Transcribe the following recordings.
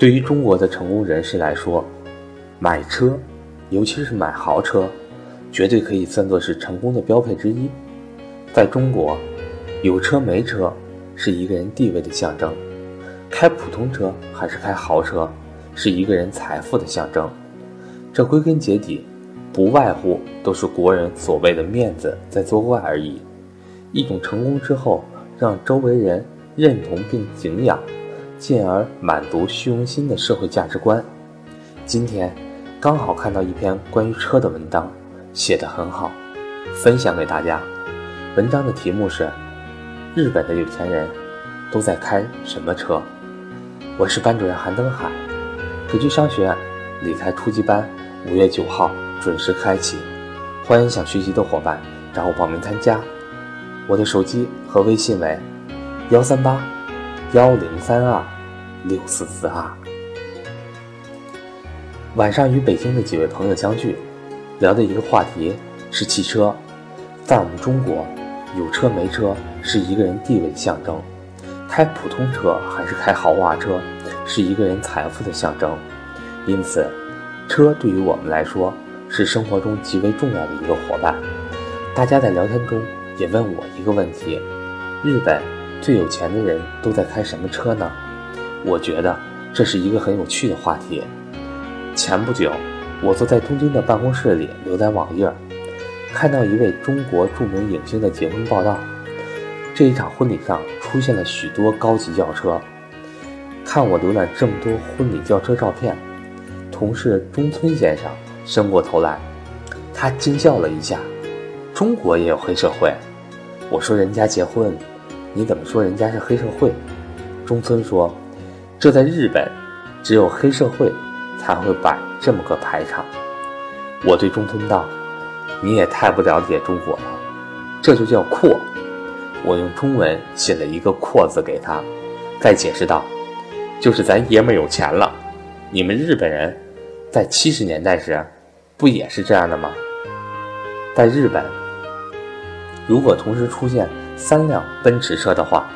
对于中国的成功人士来说，买车，尤其是买豪车，绝对可以算作是成功的标配之一。在中国，有车没车是一个人地位的象征，开普通车还是开豪车，是一个人财富的象征。这归根结底，不外乎都是国人所谓的面子在作怪而已。一种成功之后让周围人认同并敬仰，进而满足虚荣心的社会价值观。今天刚好看到一篇关于车的文章，写得很好，分享给大家。文章的题目是：日本的有钱人都在开什么车？我是班主任韩登海，格局商学院理财初级班五月九号准时开启，欢迎想学习的伙伴找我报名参加。我的手机和微信为幺三八幺零三二六四四二。晚上与北京的几位朋友相聚，聊的一个话题是汽车。在我们中国，有车没车是一个人地位的象征，开普通车还是开豪华车是一个人财富的象征。因此，车对于我们来说是生活中极为重要的一个伙伴。大家在聊天中。也问我一个问题：日本最有钱的人都在开什么车呢？我觉得这是一个很有趣的话题。前不久，我坐在东京的办公室里浏览网页，看到一位中国著名影星的结婚报道。这一场婚礼上出现了许多高级轿车。看我浏览这么多婚礼轿车照片，同事中村先生伸过头来，他惊叫了一下：“中国也有黑社会？”我说人家结婚，你怎么说人家是黑社会？中村说：“这在日本，只有黑社会才会摆这么个排场。”我对中村道：“你也太不了解中国了，这就叫阔。”我用中文写了一个“阔”字给他，再解释道：“就是咱爷们有钱了。你们日本人在七十年代时，不也是这样的吗？在日本。”如果同时出现三辆奔驰车的话，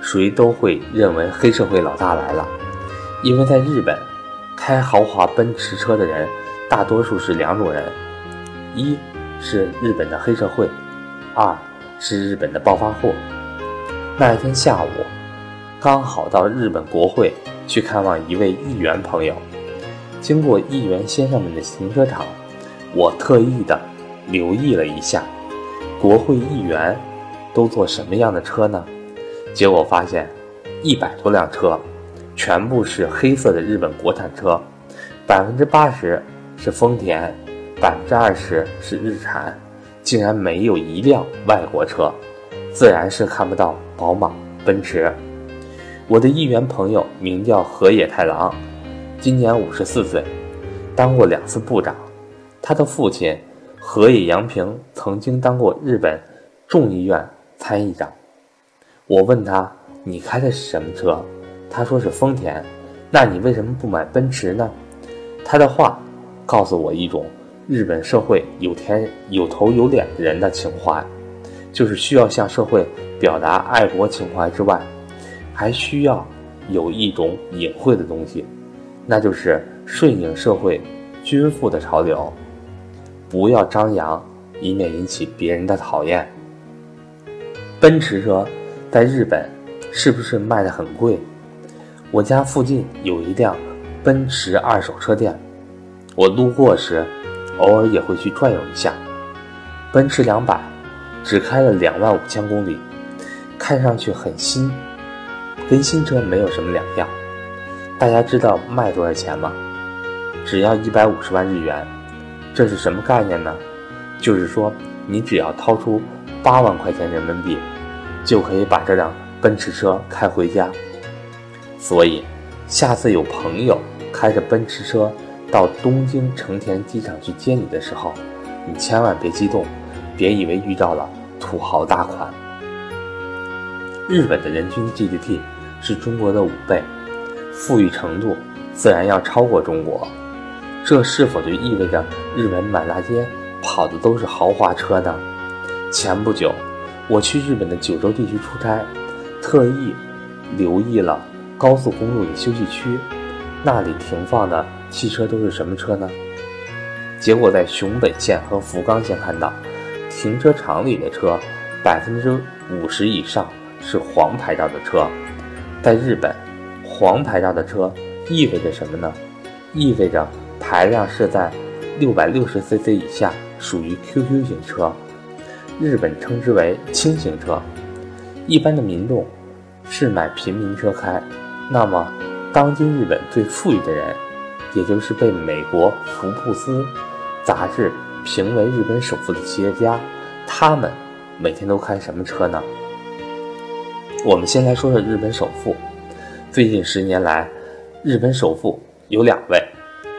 谁都会认为黑社会老大来了。因为在日本，开豪华奔驰车的人大多数是两种人：一是日本的黑社会，二是日本的暴发户。那一天下午，刚好到日本国会去看望一位议员朋友，经过议员先生们的停车场，我特意的留意了一下。国会议员都坐什么样的车呢？结果发现，一百多辆车，全部是黑色的日本国产车，百分之八十是丰田，百分之二十是日产，竟然没有一辆外国车，自然是看不到宝马、奔驰。我的议员朋友名叫河野太郎，今年五十四岁，当过两次部长，他的父亲。河野洋平曾经当过日本众议院参议长。我问他：“你开的是什么车？”他说是丰田。那你为什么不买奔驰呢？他的话告诉我一种日本社会有天有头有脸的人的情怀，就是需要向社会表达爱国情怀之外，还需要有一种隐晦的东西，那就是顺应社会均富的潮流。不要张扬，以免引起别人的讨厌。奔驰车在日本是不是卖的很贵？我家附近有一辆奔驰二手车店，我路过时偶尔也会去转悠一下。奔驰两百只开了两万五千公里，看上去很新，跟新车没有什么两样。大家知道卖多少钱吗？只要一百五十万日元。这是什么概念呢？就是说，你只要掏出八万块钱人民币，就可以把这辆奔驰车开回家。所以，下次有朋友开着奔驰车到东京成田机场去接你的时候，你千万别激动，别以为遇到了土豪大款。日本的人均 GDP 是中国的五倍，富裕程度自然要超过中国。这是否就意味着日本满大街跑的都是豪华车呢？前不久，我去日本的九州地区出差，特意留意了高速公路的休息区，那里停放的汽车都是什么车呢？结果在熊本县和福冈县看到，停车场里的车百分之五十以上是黄牌照的车。在日本，黄牌照的车意味着什么呢？意味着排量是在六百六十 cc 以下，属于 QQ 型车，日本称之为轻型车。一般的民众是买平民车开。那么，当今日本最富裕的人，也就是被美国福布斯杂志评为日本首富的企业家，他们每天都开什么车呢？我们先来说说日本首富。最近十年来，日本首富有两位，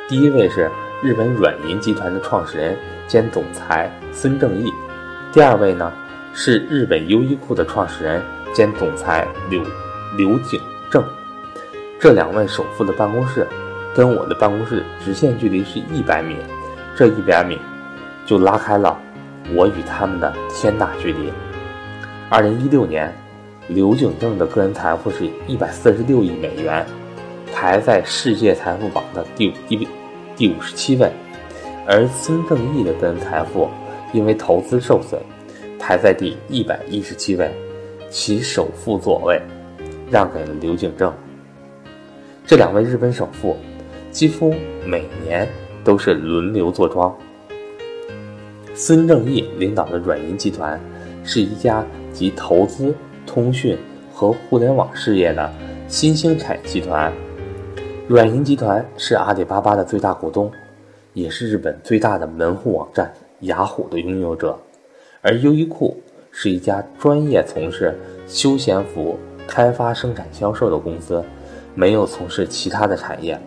第一位是日本软银集团的创始人兼总裁孙正义，第二位呢是日本优衣库的创始人兼总裁柳柳井正。这两位首富的办公室跟我的办公室直线距离是一百米，这一百米就拉开了我与他们的天大距离。二零一六年。刘景正的个人财富是一百四十六亿美元，排在世界财富榜的第五第第五十七位，而孙正义的个人财富因为投资受损，排在第一百一十七位，其首富座位让给了刘景正。这两位日本首富几乎每年都是轮流坐庄。孙正义领导的软银集团是一家集投资。通讯和互联网事业的新兴产业集团，软银集团是阿里巴巴的最大股东，也是日本最大的门户网站雅虎的拥有者。而优衣库是一家专业从事休闲服开发、生产、销售的公司，没有从事其他的产业。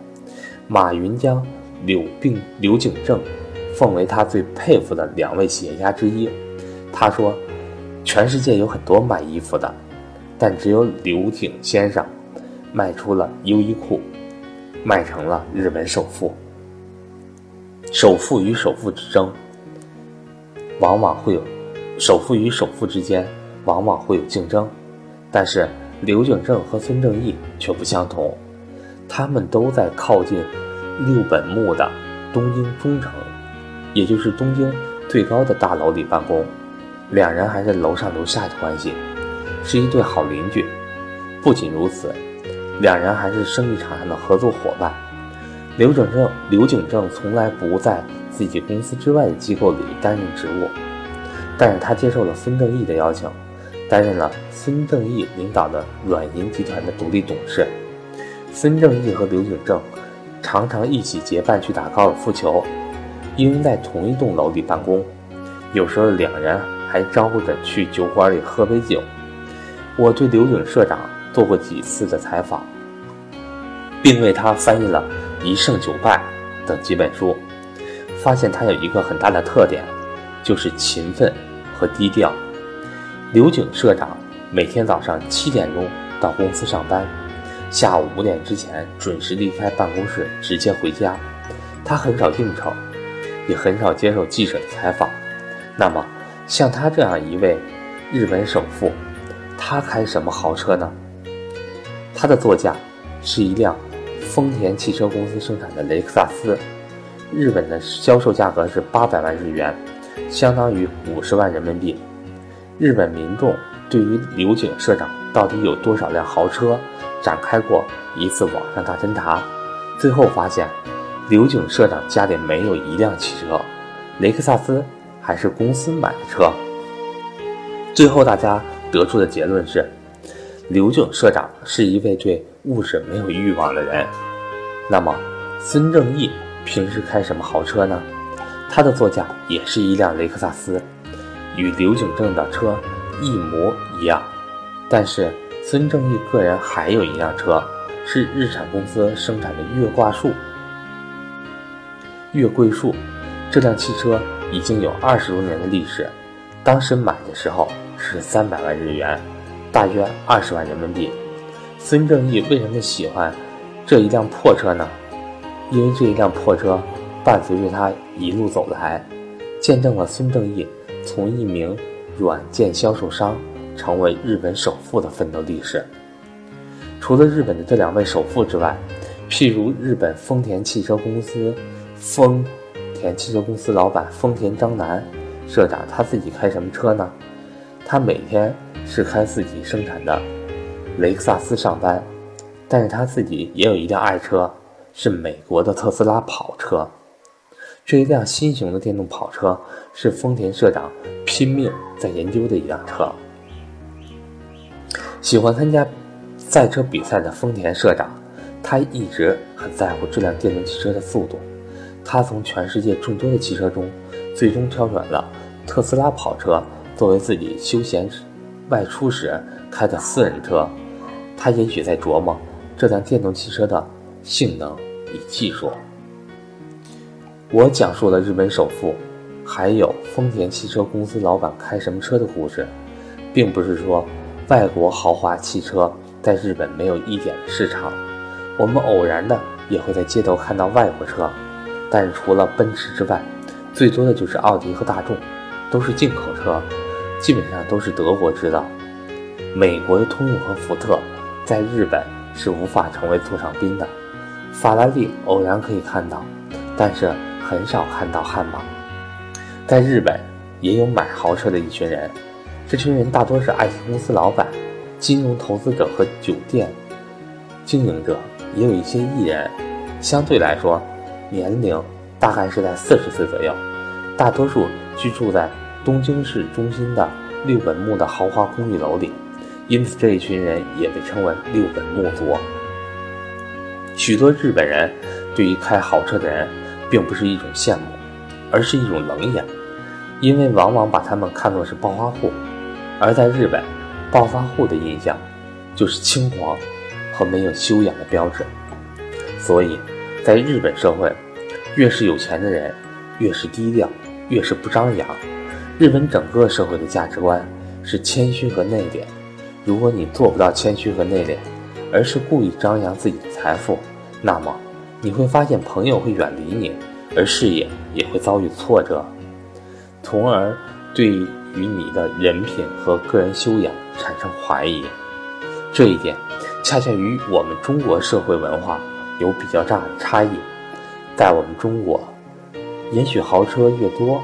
马云将柳并刘景正奉为他最佩服的两位企业家之一。他说。全世界有很多卖衣服的，但只有刘景先生卖出了优衣库，卖成了日本首富。首富与首富之争，往往会有首富与首富之间往往会有竞争，但是刘景正和孙正义却不相同，他们都在靠近六本木的东京中城，也就是东京最高的大楼里办公。两人还是楼上楼下的关系，是一对好邻居。不仅如此，两人还是生意场上的合作伙伴。刘景正刘景正从来不在自己公司之外的机构里担任职务，但是他接受了孙正义的邀请，担任了孙正义领导的软银集团的独立董事。孙正义和刘景正常常一起结伴去打高尔夫球，因为在同一栋楼里办公，有时候两人。还招呼着去酒馆里喝杯酒。我对刘景社长做过几次的采访，并为他翻译了《一胜九败》等几本书，发现他有一个很大的特点，就是勤奋和低调。刘景社长每天早上七点钟到公司上班，下午五点之前准时离开办公室，直接回家。他很少应酬，也很少接受记者的采访。那么。像他这样一位日本首富，他开什么豪车呢？他的座驾是一辆丰田汽车公司生产的雷克萨斯，日本的销售价格是八百万日元，相当于五十万人民币。日本民众对于刘景社长到底有多少辆豪车，展开过一次网上大侦查，最后发现刘景社长家里没有一辆汽车，雷克萨斯。还是公司买的车。最后，大家得出的结论是，刘景社长是一位对物质没有欲望的人。那么，孙正义平时开什么豪车呢？他的座驾也是一辆雷克萨斯，与刘景正的车一模一样。但是，孙正义个人还有一辆车，是日产公司生产的月挂树。月桂树这辆汽车。已经有二十多年的历史，当时买的时候是三百万日元，大约二十万人民币。孙正义为什么喜欢这一辆破车呢？因为这一辆破车伴随着他一路走来，见证了孙正义从一名软件销售商成为日本首富的奋斗历史。除了日本的这两位首富之外，譬如日本丰田汽车公司，丰田汽车公司老板丰田章男社长，他自己开什么车呢？他每天是开自己生产的雷克萨斯上班，但是他自己也有一辆爱车，是美国的特斯拉跑车。这一辆新型的电动跑车是丰田社长拼命在研究的一辆车。喜欢参加赛车比赛的丰田社长。他一直很在乎这辆电动汽车的速度。他从全世界众多的汽车中，最终挑选了特斯拉跑车作为自己休闲外出时开的私人车。他也许在琢磨这辆电动汽车的性能以技术。我讲述了日本首富，还有丰田汽车公司老板开什么车的故事，并不是说外国豪华汽车在日本没有一点市场。我们偶然的也会在街头看到外国车，但是除了奔驰之外，最多的就是奥迪和大众，都是进口车，基本上都是德国制造。美国的通用和福特在日本是无法成为座上宾的。法拉利偶然可以看到，但是很少看到悍马。在日本也有买豪车的一群人，这群人大多是 IT 公司老板、金融投资者和酒店经营者。也有一些艺人，相对来说，年龄大概是在四十岁左右，大多数居住在东京市中心的六本木的豪华公寓楼里，因此这一群人也被称为六本木族。许多日本人对于开豪车的人，并不是一种羡慕，而是一种冷眼，因为往往把他们看作是暴发户，而在日本，暴发户的印象就是轻狂。和没有修养的标志，所以，在日本社会，越是有钱的人，越是低调，越是不张扬。日本整个社会的价值观是谦虚和内敛。如果你做不到谦虚和内敛，而是故意张扬自己的财富，那么你会发现朋友会远离你，而事业也会遭遇挫折，从而对于你的人品和个人修养产生怀疑。这一点。恰恰与我们中国社会文化有比较大的差异。在我们中国，也许豪车越多，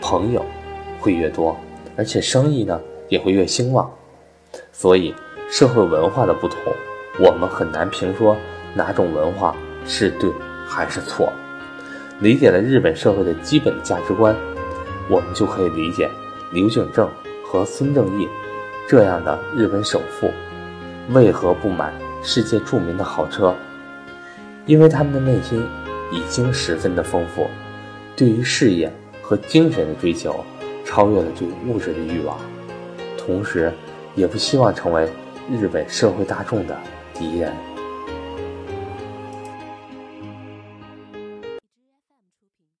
朋友会越多，而且生意呢也会越兴旺。所以，社会文化的不同，我们很难评说哪种文化是对还是错。理解了日本社会的基本价值观，我们就可以理解刘景正和孙正义这样的日本首富。为何不买世界著名的豪车？因为他们的内心已经十分的丰富，对于事业和精神的追求超越了对物质的欲望，同时也不希望成为日本社会大众的敌人。